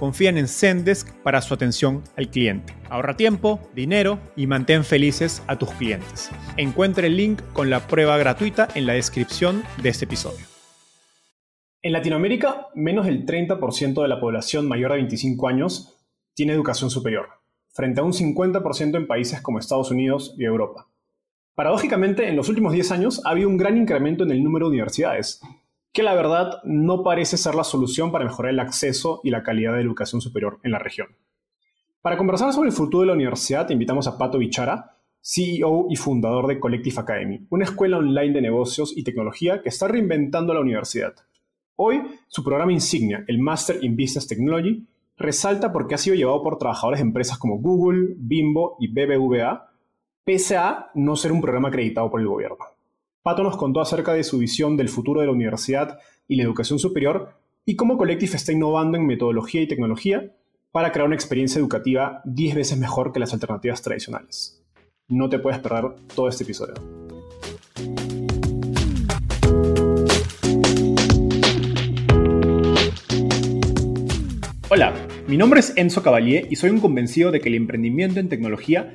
confían en Zendesk para su atención al cliente. Ahorra tiempo, dinero y mantén felices a tus clientes. Encuentre el link con la prueba gratuita en la descripción de este episodio. En Latinoamérica, menos del 30% de la población mayor de 25 años tiene educación superior, frente a un 50% en países como Estados Unidos y Europa. Paradójicamente, en los últimos 10 años ha habido un gran incremento en el número de universidades, que la verdad no parece ser la solución para mejorar el acceso y la calidad de educación superior en la región. Para conversar sobre el futuro de la universidad, invitamos a Pato Bichara, CEO y fundador de Collective Academy, una escuela online de negocios y tecnología que está reinventando la universidad. Hoy, su programa insignia, el Master in Business Technology, resalta porque ha sido llevado por trabajadores de empresas como Google, Bimbo y BBVA, pese a no ser un programa acreditado por el gobierno. Pato nos contó acerca de su visión del futuro de la universidad y la educación superior y cómo Collective está innovando en metodología y tecnología para crear una experiencia educativa 10 veces mejor que las alternativas tradicionales. No te puedes perder todo este episodio. Hola, mi nombre es Enzo Cavalier y soy un convencido de que el emprendimiento en tecnología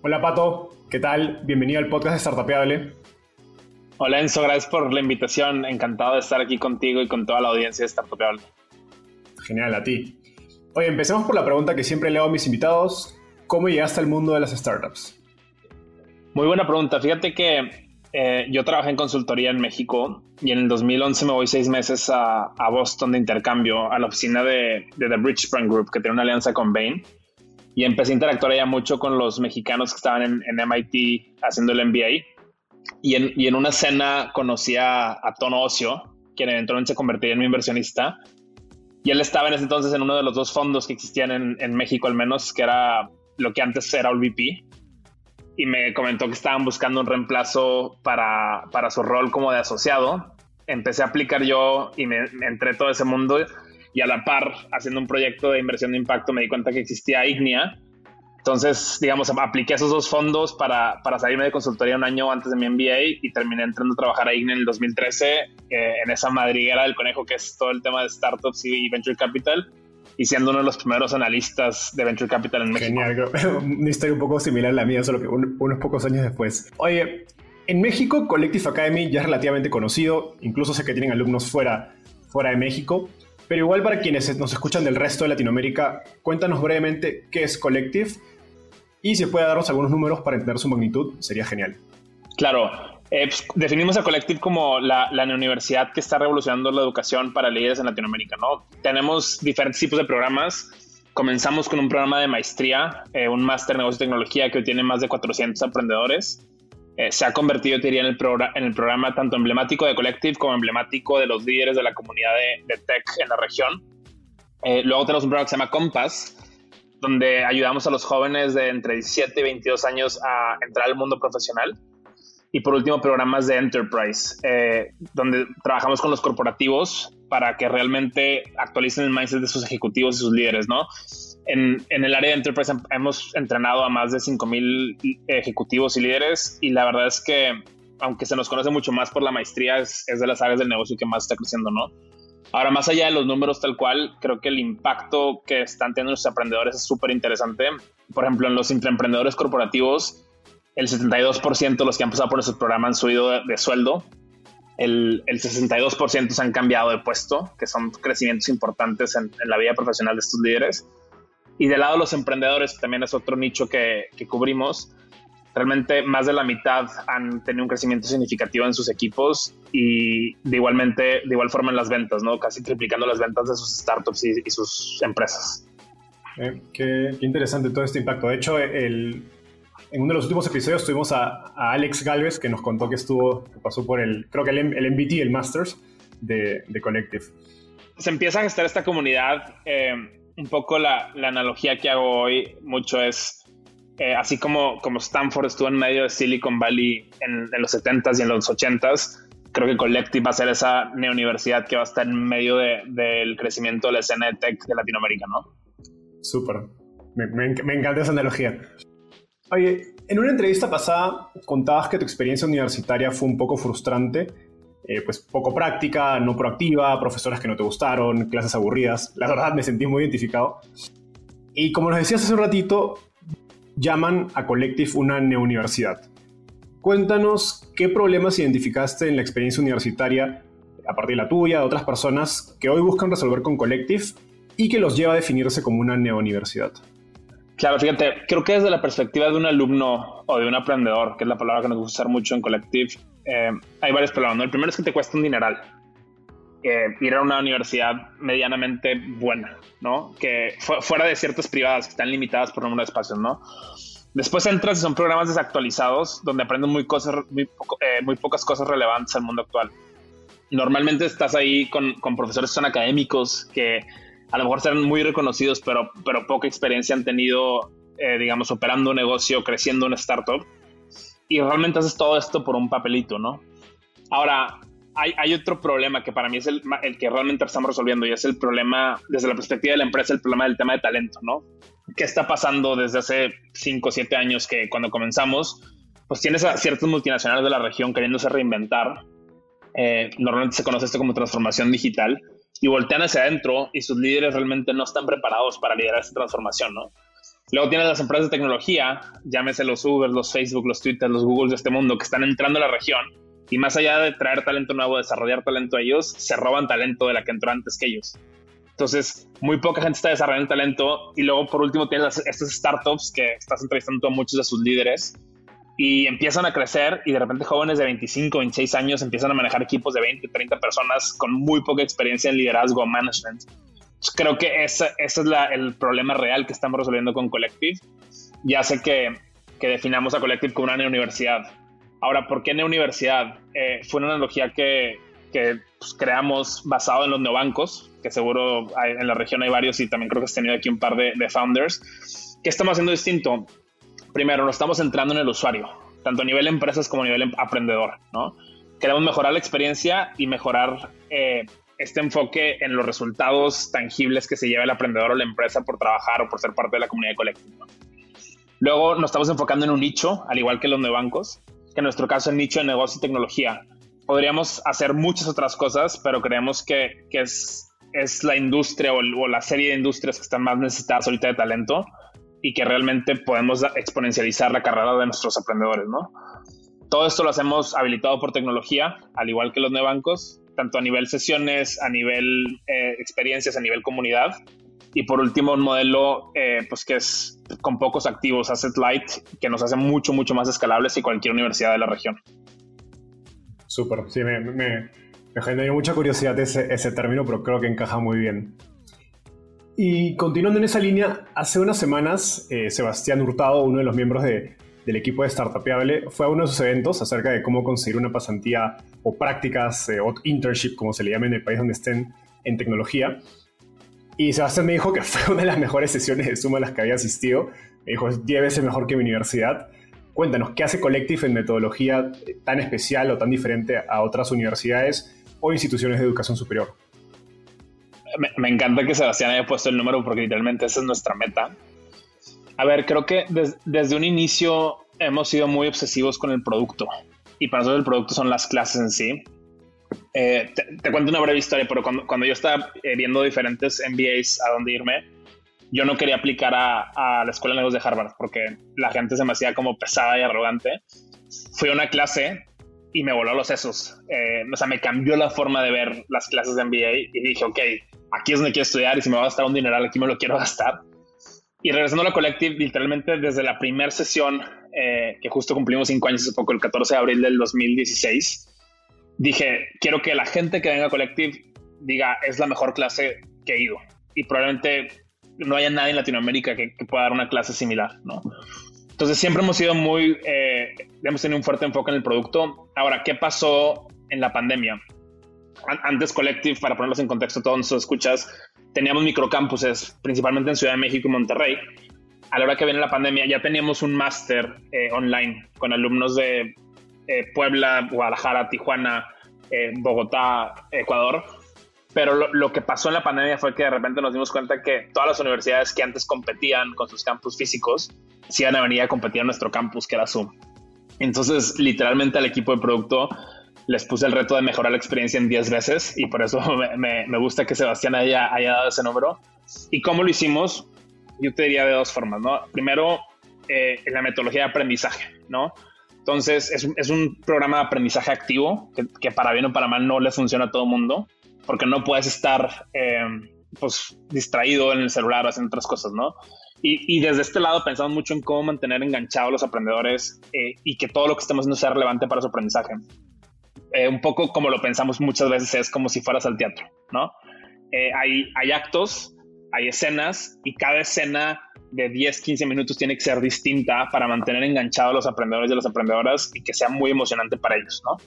Hola Pato, ¿qué tal? Bienvenido al podcast de Startupeable. Hola Enzo, gracias por la invitación. Encantado de estar aquí contigo y con toda la audiencia de Startupeable. Genial, a ti. Oye, empecemos por la pregunta que siempre le hago a mis invitados. ¿Cómo llegaste al mundo de las startups? Muy buena pregunta. Fíjate que eh, yo trabajé en consultoría en México y en el 2011 me voy seis meses a, Boston de intercambio a la oficina de, de The Bridge Group, que tiene una alianza con Bain y empecé a interactuar ya mucho con los mexicanos que estaban en, MIT haciendo el MBA. Y en, una cena conocí a, Tono Ocio, quien eventualmente se convertiría en mi inversionista. Y él estaba en ese entonces en uno de los dos fondos que existían en, México, al menos, que era lo que antes era VP. Y me comentó que estaban buscando un reemplazo para, para su rol como de asociado. Empecé a aplicar yo y me, me entré todo ese mundo y a la par, haciendo un proyecto de inversión de impacto, me di cuenta que existía Ignia. Entonces, digamos, apliqué esos dos fondos para, para salirme de consultoría un año antes de mi MBA y terminé entrando a trabajar a Ignia en el 2013 eh, en esa madriguera del conejo que es todo el tema de startups y venture capital y siendo uno de los primeros analistas de Venture Capital en México. Genial, una historia un poco similar a la mía, solo que unos pocos años después. Oye, en México Collective Academy ya es relativamente conocido, incluso sé que tienen alumnos fuera, fuera de México. Pero igual para quienes nos escuchan del resto de Latinoamérica, cuéntanos brevemente qué es Collective y si puede darnos algunos números para entender su magnitud, sería genial. Claro, eh, pues, definimos a Collective como la, universidad que está revolucionando la educación para líderes en Latinoamérica, ¿no? Tenemos diferentes tipos de programas. Comenzamos con un programa de maestría, eh, un máster en negocio y tecnología que hoy tiene más de 400 aprendedores. Eh, se ha convertido, diría, en el, en el programa tanto emblemático de Collective como emblemático de los líderes de la comunidad de, tech en la región. Eh, luego tenemos un programa que se llama Compass, donde ayudamos a los jóvenes de entre 17 y 22 años a entrar al mundo profesional. Y por último, programas de enterprise, eh, donde trabajamos con los corporativos para que realmente actualicen el mindset de sus ejecutivos y sus líderes, ¿no? En, en el área de enterprise hemos entrenado a más de 5.000 ejecutivos y líderes y la verdad es que, aunque se nos conoce mucho más por la maestría, es, de las áreas del negocio que más está creciendo, ¿no? Ahora, más allá de los números tal cual, creo que el impacto que están teniendo los emprendedores es súper interesante. Por ejemplo, en los emprendedores corporativos, el 72% de los que han pasado por esos programas han subido de, sueldo. El, el, 62% se han cambiado de puesto, que son crecimientos importantes en, la vida profesional de estos líderes. Y del lado de los emprendedores, también es otro nicho que, que cubrimos, realmente más de la mitad han tenido un crecimiento significativo en sus equipos y de igualmente de igual forma en las ventas, ¿no? Casi triplicando las ventas de sus startups y, sus empresas. Eh, qué, interesante todo este impacto. De hecho, el, en uno de los últimos episodios tuvimos a, Alex Galvez que nos contó que estuvo, que pasó por el, creo que el, el MBT, el Masters de, de, Collective. Se empieza a gestar esta comunidad. Eh, un poco la, la analogía que hago hoy mucho es eh, así como, como Stanford estuvo en medio de Silicon Valley en, los 70s y en los 80s, creo que Collective va a ser esa neuniversidad que va a estar en medio del crecimiento de la escena de tech de Latinoamérica, ¿no? Súper. Me, encanta esa analogía. Oye, en una entrevista pasada contabas que tu experiencia universitaria fue un poco frustrante, eh, pues poco práctica, no proactiva, profesoras que no te gustaron, clases aburridas. La verdad me sentí muy identificado. Y como nos decías hace un ratito, llaman a Collective una neuniversidad. Cuéntanos qué problemas identificaste en la experiencia universitaria, a partir de la tuya, de otras personas que hoy buscan resolver con Collective y que los lleva a definirse como una neuniversidad. Claro, fíjate, creo que desde la perspectiva de un alumno o de un aprendedor, que es la palabra que nos gusta usar mucho en Collective, eh, hay varios problemas. El primero es que te cuesta un dineral ir a una universidad medianamente buena, ¿no? Que fuera de ciertas privadas que están limitadas por número de espacios, ¿no? Después entras y son programas desactualizados donde aprendes muy, cosas, muy, eh, muy pocas cosas relevantes al mundo actual. Normalmente estás ahí con, con, profesores que son académicos que a lo mejor serán muy reconocidos, pero, pero poca experiencia han tenido, eh, digamos, operando un negocio, creciendo una startup. Y realmente haces todo esto por un papelito, ¿no? Ahora, hay, otro problema que para mí es el, que realmente estamos resolviendo y es el problema, desde la perspectiva de la empresa, el problema del tema de talento, ¿no? ¿Qué está pasando desde hace 5 o 7 años que cuando comenzamos, pues tienes a ciertos multinacionales de la región queriéndose reinventar? Eh, normalmente se conoce esto como transformación digital y voltean hacia adentro y sus líderes realmente no están preparados para liderar esta transformación, ¿no? Luego tienes las empresas de tecnología, llámese los Uber, los Facebook, los Twitter, los Google de este mundo, que están entrando a la región y más allá de traer talento nuevo, desarrollar talento a ellos, se roban talento de la que entró antes que ellos. Entonces, muy poca gente está desarrollando talento. Y luego, por último, tienes estas startups que estás entrevistando a muchos de sus líderes y empiezan a crecer y de repente jóvenes de 25, 26 años empiezan a manejar equipos de 20, 30 personas con muy poca experiencia en liderazgo o management. Creo que ese, ese es la, el problema real que estamos resolviendo con Collective y hace que, que definamos a Collective como una universidad Ahora, ¿por qué Neuniversidad? Eh, fue una analogía que, que pues, creamos basado en los neobancos, que seguro en la región hay varios y también creo que has tenido aquí un par de, founders. ¿Qué estamos haciendo distinto? Primero, nos estamos centrando en el usuario, tanto a nivel empresas como a nivel em, aprendedor, ¿no? Queremos mejorar la experiencia y mejorar eh, este enfoque en los resultados tangibles que se lleva el aprendedor o la empresa por trabajar o por ser parte de la comunidad colectiva. Luego nos estamos enfocando en un nicho, al igual que los neobancos, que en nuestro caso el nicho de negocio y tecnología. Podríamos hacer muchas otras cosas, pero creemos que, que es, es la industria o, la serie de industrias que están más necesitadas ahorita de talento y que realmente podemos exponencializar la carrera de nuestros aprendedores, ¿no? Todo esto lo hacemos habilitado por tecnología, al igual que los neobancos, tanto a nivel sesiones, a nivel eh, experiencias, a nivel comunidad. Y por último, un modelo eh, pues que es con pocos activos, asset light, que nos hace mucho, mucho más escalables que cualquier universidad de la región. Súper, sí, me, me, generó mucha curiosidad ese, ese término, pero creo que encaja muy bien. Y continuando en esa línea, hace unas semanas eh, Sebastián Hurtado, uno de los miembros de, del equipo de Startupiable, fue a uno de sus eventos acerca de cómo conseguir una pasantía o prácticas eh, o internship, como se le llama en el país donde estén, en tecnología. Y Sebastián me dijo que fue una de las mejores sesiones de Zoom a las que había asistido. Me dijo, es 10 veces mejor que mi universidad. Cuéntanos, ¿qué hace Collective en metodología tan especial o tan diferente a otras universidades o instituciones de educación superior? Me, encanta que Sebastián haya puesto el número porque literalmente esa es nuestra meta. A ver, creo que desde un inicio hemos sido muy obsesivos con el producto y para nosotros el producto son las clases en sí. Eh, te, cuento una breve historia, pero cuando, yo estaba eh, viendo diferentes MBAs a dónde irme, yo no quería aplicar a, la Escuela de Negocios de Harvard porque la gente se me hacía como pesada y arrogante. Fui a una clase y me voló los sesos. Eh, o sea, me cambió la forma de ver las clases de MBA y dije, ok, aquí es donde quiero estudiar y si me va a gastar un dineral aquí me lo quiero gastar. Y regresando a la Collective, literalmente desde la primera sesión, eh, que justo cumplimos cinco años hace poco, el 14 de abril del 2016, dije, quiero que la gente que venga a Collective diga, es la mejor clase que he ido. Y probablemente no haya nadie en Latinoamérica que, pueda dar una clase similar, ¿no? Entonces siempre hemos sido muy, eh, hemos tenido un fuerte enfoque en el producto. Ahora, ¿qué pasó en la pandemia? Antes Collective, para ponerlos en contexto, todos nuestros escuchas, teníamos microcampuses, principalmente en Ciudad de México y Monterrey. A la hora que viene la pandemia ya teníamos un máster eh, online con alumnos de eh, Puebla, Guadalajara, Tijuana, eh, Bogotá, Ecuador. Pero lo, que pasó en la pandemia fue que de repente nos dimos cuenta que todas las universidades que antes competían con sus campus físicos, se iban a venir a competir en nuestro campus, que era Zoom. Entonces, literalmente al equipo de producto les puse el reto de mejorar la experiencia en 10 veces y por eso me, gusta que Sebastián haya, haya, dado ese número. ¿Y cómo lo hicimos? Yo te diría de dos formas, ¿no? Primero, eh, en la metodología de aprendizaje, ¿no? Entonces, es, un programa de aprendizaje activo que, para bien o para mal no le funciona a todo el mundo, porque no puedes estar eh, pues, distraído en el celular haciendo otras cosas, ¿no? Y, desde este lado pensamos mucho en cómo mantener enganchados a los aprendedores eh, y que todo lo que estemos haciendo sea relevante para su aprendizaje. Eh, un poco como lo pensamos muchas veces, es como si fueras al teatro, ¿no? Eh, hay, actos, hay escenas y cada escena de 10, 15 minutos tiene que ser distinta para mantener enganchados a los aprendedores y las aprendedoras y que sea muy emocionante para ellos, ¿no?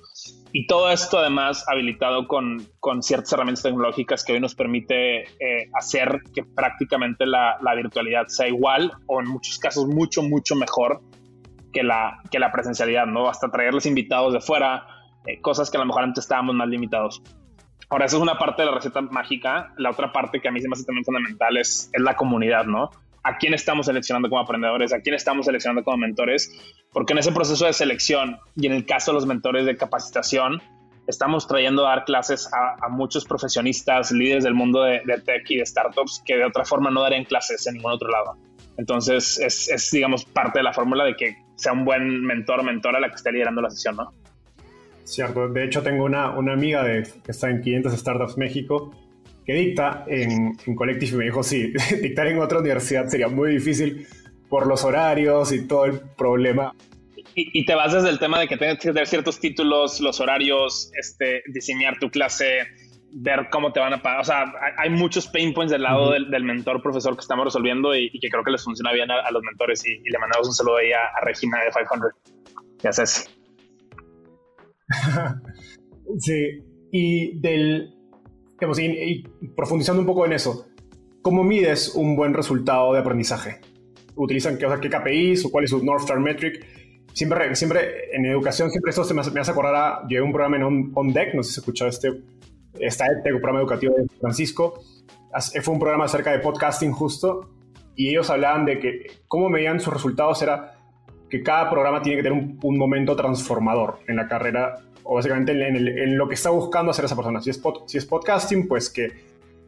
Y todo esto además habilitado con, con ciertas herramientas tecnológicas que hoy nos permite eh, hacer que prácticamente la, la, virtualidad sea igual o en muchos casos mucho, mucho mejor que la, que la presencialidad, ¿no? Hasta traerles invitados de fuera, eh, cosas que a lo mejor antes estábamos más limitados. Ahora, esa es una parte de la receta mágica. La otra parte que a mí se me hace también fundamental es, es la comunidad, ¿no? A quién estamos seleccionando como aprendedores, a quién estamos seleccionando como mentores, porque en ese proceso de selección y en el caso de los mentores de capacitación, estamos trayendo a dar clases a, muchos profesionistas, líderes del mundo de, tech y de startups que de otra forma no darían clases en ningún otro lado. Entonces, es, es digamos, parte de la fórmula de que sea un buen mentor o mentora la que esté liderando la sesión, ¿no? Cierto, de hecho tengo una, una amiga de, que está en 500 Startups México que dicta en, en Collective y me dijo, sí, dictar en otra universidad sería muy difícil por los horarios y todo el problema. Y, te vas desde el tema de que tienes que tener ciertos títulos, los horarios, este, diseñar tu clase, ver cómo te van a pagar. O sea, hay, muchos pain points del lado del, mentor, profesor que estamos resolviendo y, que creo que les funciona bien a, los mentores. Y, le mandamos un saludo ahí a, a Regina de 500. Gracias. sí, y del, digamos, y, profundizando un poco en eso, ¿cómo mides un buen resultado de aprendizaje? ¿Utilizan qué, o sea, qué KPIs o cuál es su North Star Metric? Siempre, siempre en educación, siempre esto se me, hace, me hace acordar a, llevé un programa en On, Deck, no sé si has escuchado este, este programa educativo de Francisco, fue un programa acerca de podcasting justo, y ellos hablaban de que cómo medían sus resultados era que cada programa tiene que tener un, momento transformador en la carrera o básicamente en, lo que está buscando hacer esa persona. Si es, si es podcasting, pues que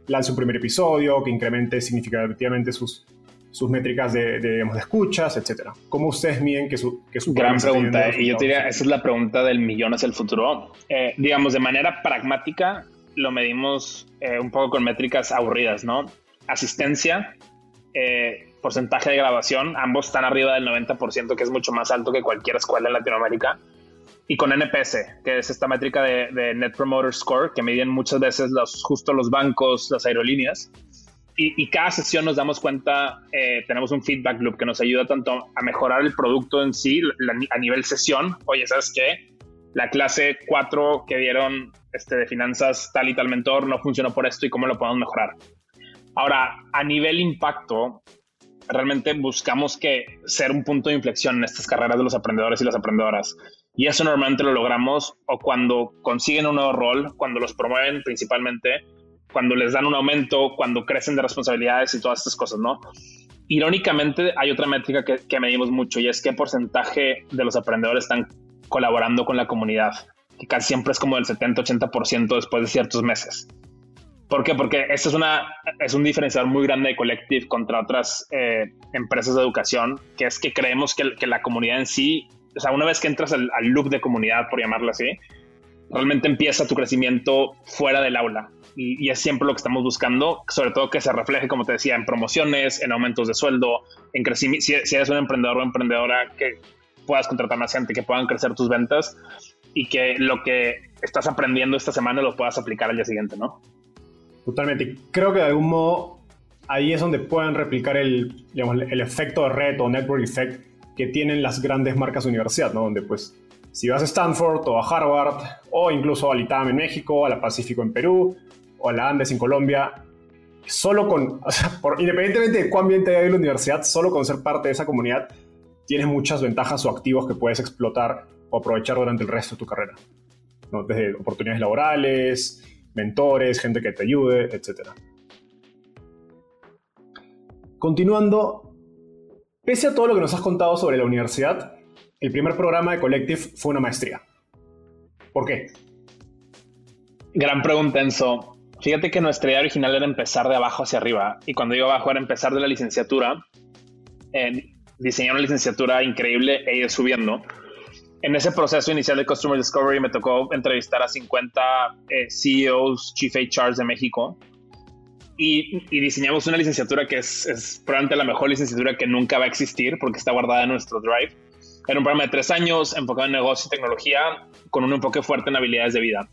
lance un primer episodio, que incremente significativamente sus, sus métricas de, de, de escuchas, etc. ¿Cómo ustedes miden que su, que su Gran pregunta, y yo diría, esa es la pregunta del millón hacia el futuro. Eh, digamos, de manera pragmática, lo medimos eh, un poco con métricas aburridas, ¿no? Asistencia, eh, porcentaje de grabación, ambos están arriba del 90%, que es mucho más alto que cualquier escuela en Latinoamérica. Y con NPS, que es esta métrica de, Net Promoter Score, que miden muchas veces los, justo los bancos, las aerolíneas. Y, cada sesión nos damos cuenta, eh, tenemos un feedback loop que nos ayuda tanto a mejorar el producto en sí, a nivel sesión. Oye, ¿sabes qué? La clase 4 que dieron este, de finanzas tal y tal mentor no funcionó por esto y cómo lo podemos mejorar. Ahora, a nivel impacto, realmente buscamos que ser un punto de inflexión en estas carreras de los aprendedores y las aprendedoras. Y eso normalmente lo logramos o cuando consiguen un nuevo rol, cuando los promueven principalmente, cuando les dan un aumento, cuando crecen de responsabilidades y todas estas cosas, ¿no? Irónicamente, hay otra métrica que, que medimos mucho y es qué porcentaje de los aprendedores están colaborando con la comunidad, que casi siempre es como del 70-80% después de ciertos meses. ¿Por qué? Porque esto es, una, es un diferenciador muy grande de Collective contra otras eh, empresas de educación, que es que creemos que, que, la comunidad en sí, o sea, una vez que entras al, loop de comunidad, por llamarlo así, realmente empieza tu crecimiento fuera del aula. Y, y, es siempre lo que estamos buscando, sobre todo que se refleje, como te decía, en promociones, en aumentos de sueldo, en crecimiento. Si, si eres un emprendedor o emprendedora, que puedas contratar más gente, que puedan crecer tus ventas y que lo que estás aprendiendo esta semana lo puedas aplicar al día siguiente, ¿no? Totalmente. Creo que de algún modo ahí es donde pueden replicar el, digamos, el efecto de red o network effect que tienen las grandes marcas de universidad, ¿no? Donde pues si vas a Stanford o a Harvard o incluso al ITAM en México, a la Pacífico en Perú o a la Andes en Colombia, solo con, o sea, por, independientemente de cuán bien te vaya la universidad, solo con ser parte de esa comunidad tienes muchas ventajas o activos que puedes explotar o aprovechar durante el resto de tu carrera. ¿no? Desde oportunidades laborales, mentores, gente que te ayude, etc. Continuando, pese a todo lo que nos has contado sobre la universidad, el primer programa de Collective fue una maestría. ¿Por qué? Gran pregunta, Enzo. Fíjate que nuestra idea original era empezar de abajo hacia arriba. Y cuando digo abajo era empezar de la licenciatura, diseñar una licenciatura increíble e ir subiendo en ese proceso inicial de Customer Discovery me tocó entrevistar a 50 eh, CEOs, Chief HRs de México y, y diseñamos una licenciatura que es, es, probablemente la mejor licenciatura que nunca va a existir porque está guardada en nuestro Drive. Era un programa de tres años enfocado en negocio y tecnología con un enfoque fuerte en habilidades de vida.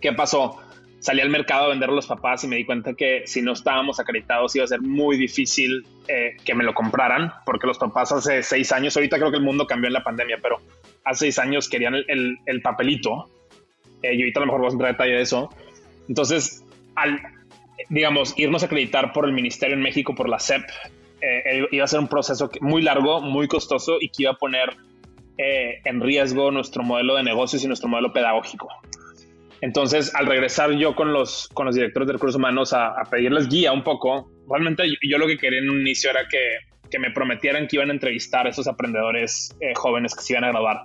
¿Qué pasó? Salí al mercado a vender a los papás y me di cuenta que si no estábamos acreditados iba a ser muy difícil eh, que me lo compraran porque los papás hace seis años, ahorita creo que el mundo cambió en la pandemia, pero hace seis años querían el, el, el papelito. Eh, y ahorita a lo mejor vamos a entrar en detalle de eso. Entonces, al, digamos, irnos a acreditar por el Ministerio en México, por la SEP, eh, iba a ser un proceso muy largo, muy costoso y que iba a poner eh, en riesgo nuestro modelo de negocios y nuestro modelo pedagógico. Entonces, al regresar yo con los, con los directores de recursos humanos a, a pedirles guía un poco, realmente yo, yo, lo que quería en un inicio era que, que, me prometieran que iban a entrevistar a esos aprendedores eh, jóvenes que se iban a graduar.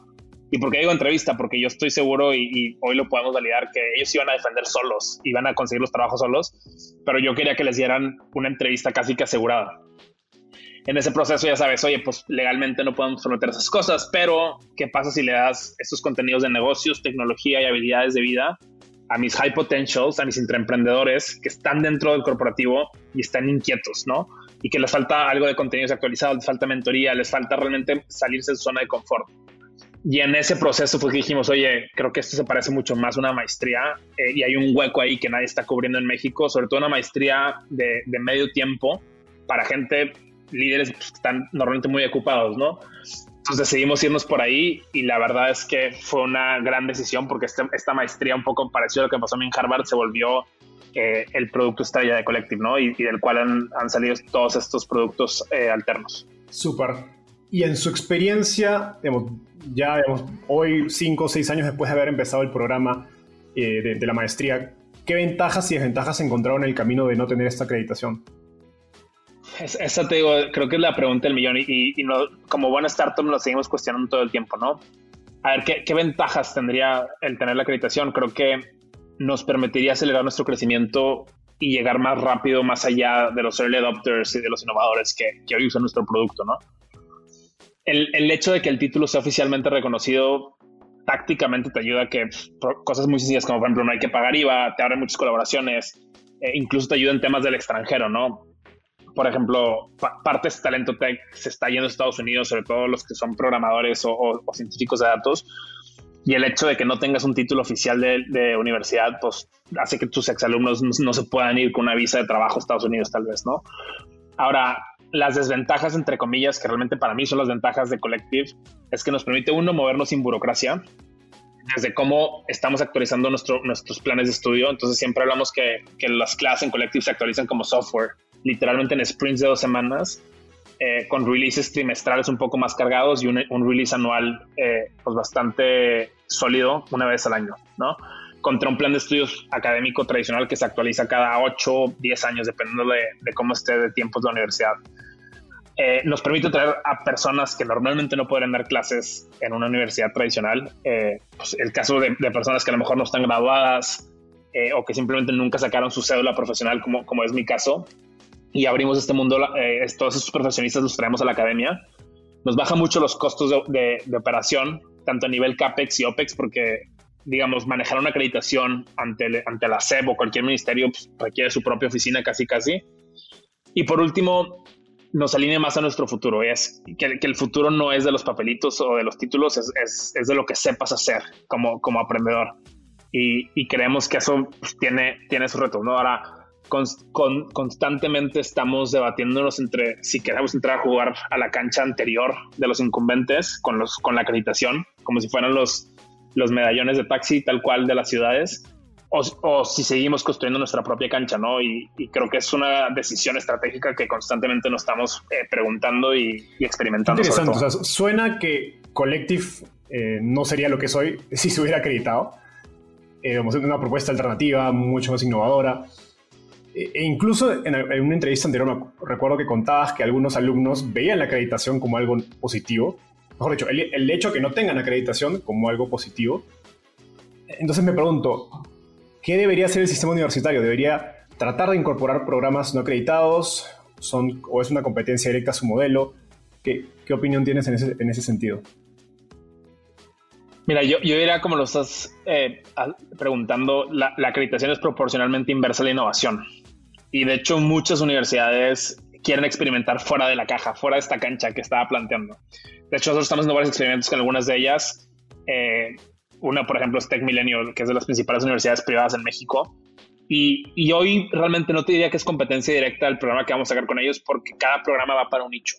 ¿Y por qué digo entrevista? Porque yo estoy seguro y, y, hoy lo podemos validar que ellos iban a defender solos, iban a conseguir los trabajos solos, pero yo quería que les dieran una entrevista casi que asegurada. En ese proceso ya sabes, oye, pues legalmente no podemos prometer esas cosas, pero ¿qué pasa si le das estos contenidos de negocios, tecnología y habilidades de vida a mis high potentials, a mis intraemprendedores que están dentro del corporativo y están inquietos, ¿no? Y que les falta algo de contenidos actualizados, les falta mentoría, les falta realmente salirse de su zona de confort. Y en ese proceso fue que dijimos, oye, creo que esto se parece mucho más a una maestría eh, y hay un hueco ahí que nadie está cubriendo en México, sobre todo una maestría de, de medio tiempo para gente, líderes que están normalmente muy ocupados, ¿no? Entonces decidimos irnos por ahí y la verdad es que fue una gran decisión porque este, esta maestría un poco parecido a lo que pasó a mí en Harvard se volvió eh, el producto estrella de Collective, ¿no? Y, y del cual han, han, salido todos estos productos eh, alternos. Súper. Y en su experiencia, digamos, ya digamos, hoy, cinco o seis años después de haber empezado el programa eh, de, de la maestría, ¿qué ventajas y desventajas encontraron en el camino de no tener esta acreditación? Esa te digo, creo que es la pregunta del millón y, y no, como buena startup nos lo seguimos cuestionando todo el tiempo, ¿no? A ver, ¿qué, ¿qué, ventajas tendría el tener la acreditación? Creo que nos permitiría acelerar nuestro crecimiento y llegar más rápido, más allá de los early adopters y de los innovadores que, que hoy usan nuestro producto, ¿no? El, el, hecho de que el título sea oficialmente reconocido tácticamente te ayuda a que cosas muy sencillas como por ejemplo no hay que pagar IVA, te abre muchas colaboraciones, eh, incluso te ayuda en temas del extranjero, ¿no? por ejemplo, partes de Talento Tech se está yendo a Estados Unidos, sobre todo los que son programadores o, o científicos de datos. Y el hecho de que no tengas un título oficial de, de universidad, pues hace que tus exalumnos no, no, se puedan ir con una visa de trabajo a Estados Unidos, tal vez, ¿no? Ahora, las desventajas, entre comillas, que realmente para mí son las ventajas de Collective, es que nos permite, uno, movernos sin burocracia, desde cómo estamos actualizando nuestro, nuestros planes de estudio. Entonces, siempre hablamos que, que las clases en Collective se actualizan como software literalmente en sprints de dos semanas eh, con releases trimestrales un poco más cargados y un, release anual eh, pues bastante sólido una vez al año, ¿no? Contra un plan de estudios académico tradicional que se actualiza cada 8, 10 años, dependiendo de, cómo esté de tiempos de la universidad. Eh, nos permite traer a personas que normalmente no podrían dar clases en una universidad tradicional. Pues el caso de, personas que a lo mejor no están graduadas o que simplemente nunca sacaron su cédula profesional, como, como es mi caso, y abrimos este mundo, eh, todos estos profesionistas los traemos a la academia. Nos baja mucho los costos de, operación, tanto a nivel CAPEX y OPEX, porque, digamos, manejar una acreditación ante, ante la SEB o cualquier ministerio pues, requiere su propia oficina casi casi. Y por último, nos alinea más a nuestro futuro. Es que, que, el futuro no es de los papelitos o de los títulos, es, es, es de lo que sepas hacer como, como aprendedor. Y, y creemos que eso pues, tiene, tiene su reto. ¿no? Ahora, con, constantemente estamos debatiéndonos entre si queremos entrar a jugar a la cancha anterior de los incumbentes con, los, con la acreditación, como si fueran los, los medallones de taxi tal cual de las ciudades, o, si seguimos construyendo nuestra propia cancha, ¿no? Y, creo que es una decisión estratégica que constantemente nos estamos eh, preguntando y, experimentando. Interesante, o sea, suena que Collective eh, no sería lo que soy si se hubiera acreditado. Eh, una propuesta alternativa, mucho más innovadora. E incluso en, una entrevista anterior recuerdo que contabas que algunos alumnos veían la acreditación como algo positivo. Mejor dicho, el, hecho que no tengan acreditación como algo positivo. Entonces me pregunto, ¿qué debería hacer el sistema universitario? ¿Debería tratar de incorporar programas no acreditados? Son, ¿O es una competencia directa a su modelo? ¿Qué, qué opinión tienes en ese, en ese sentido? Mira, yo, yo diría como lo estás eh, preguntando, la, la, acreditación es proporcionalmente inversa a la innovación. Y de hecho muchas universidades quieren experimentar fuera de la caja, fuera de esta cancha que estaba planteando. De hecho, nosotros estamos haciendo varios experimentos con algunas de ellas. Eh, una, por ejemplo, es Tech Millennial, que es de las principales universidades privadas en México. Y, hoy realmente no te diría que es competencia directa el programa que vamos a sacar con ellos porque cada programa va para un nicho.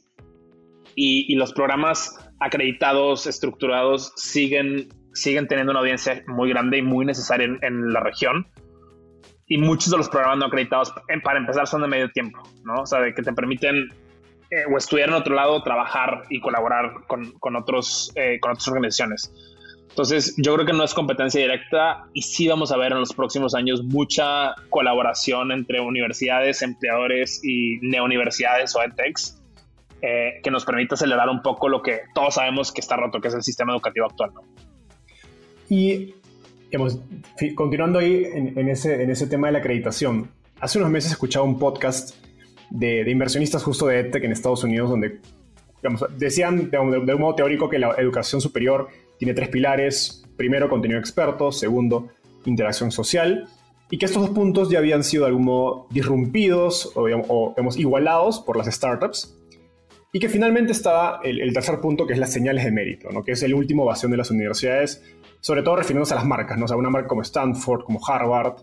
Y, los programas acreditados, estructurados, siguen, siguen teniendo una audiencia muy grande y muy necesaria en la región y muchos de los programas no acreditados, para empezar, son de medio tiempo, ¿no? O sea, de que te permiten eh, o estudiar en otro lado, trabajar y colaborar con, con otros, eh, con otras organizaciones. Entonces, yo creo que no es competencia directa y sí vamos a ver en los próximos años mucha colaboración entre universidades, empleadores y neuniversidades o edtechs eh, que nos permita acelerar un poco lo que todos sabemos que está roto, que es el sistema educativo actual. ¿no? Y continuando ahí en, ese, tema de la acreditación, hace unos meses escuchaba un podcast de, inversionistas justo de EdTech en Estados Unidos donde decían de, un modo teórico que la educación superior tiene tres pilares. Primero, contenido experto. Segundo, interacción social. Y que estos dos puntos ya habían sido de algún modo disrumpidos o, igualados por las startups. Y que finalmente estaba el, tercer punto, que es las señales de mérito, ¿no? que es el último ovación de las universidades sobre todo refiriéndose a las marcas, ¿no? O sea, una marca como Stanford, como Harvard,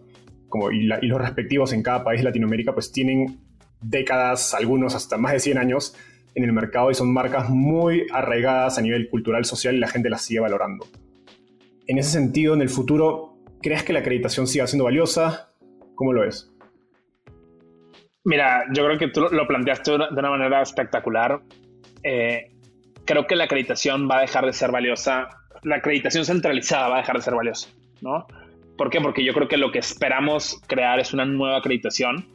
como, y, los respectivos en cada país de Latinoamérica, pues tienen décadas, algunos hasta más de 100 años en el mercado y son marcas muy arraigadas a nivel cultural, social y la gente las sigue valorando. En ese sentido, en el futuro, ¿crees que la acreditación siga siendo valiosa? ¿Cómo lo es? Mira, yo creo que tú lo planteaste de una manera espectacular. Eh, creo que la acreditación va a dejar de ser valiosa la acreditación centralizada va a dejar de ser valiosa, ¿no? ¿Por qué? Porque yo creo que lo que esperamos crear es una nueva acreditación,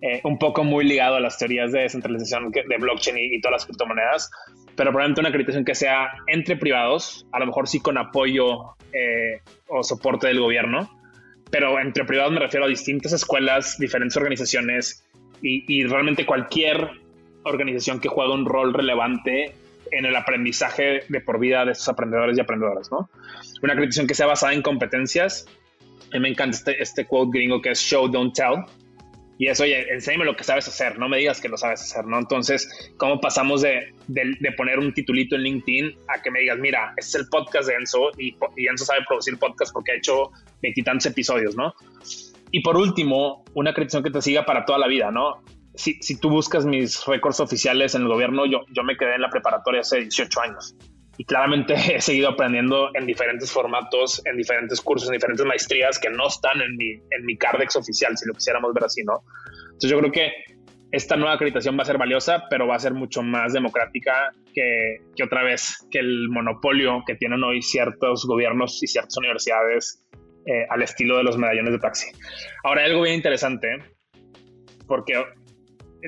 eh, un poco muy ligado a las teorías de descentralización de blockchain y, todas las criptomonedas, pero probablemente una acreditación que sea entre privados, a lo mejor sí con apoyo eh, o soporte del gobierno, pero entre privados me refiero a distintas escuelas, diferentes organizaciones y, y realmente cualquier organización que juegue un rol relevante en el aprendizaje de por vida de estos aprendedores y aprendedoras, ¿no? Una acreditación que sea basada en competencias. A mí me encanta este, este quote gringo que es show, don't tell. Y eso, oye, enséñame lo que sabes hacer, no me digas que lo sabes hacer, ¿no? Entonces, ¿cómo pasamos de, de, poner un titulito en LinkedIn a que me digas, mira, este es el podcast de Enzo y, y Enzo sabe producir podcast porque ha hecho veintitantos episodios, ¿no? Y por último, una acreditación que te siga para toda la vida, ¿no? si, si tú buscas mis récords oficiales en el gobierno, yo, yo me quedé en la preparatoria hace 18 años y claramente he seguido aprendiendo en diferentes formatos, en diferentes cursos, en diferentes maestrías que no están en mi, en mi Cardex oficial, si lo quisiéramos ver así, ¿no? Entonces yo creo que esta nueva acreditación va a ser valiosa, pero va a ser mucho más democrática que, que otra vez, que el monopolio que tienen hoy ciertos gobiernos y ciertas universidades eh, al estilo de los medallones de taxi. Ahora, algo bien interesante, porque,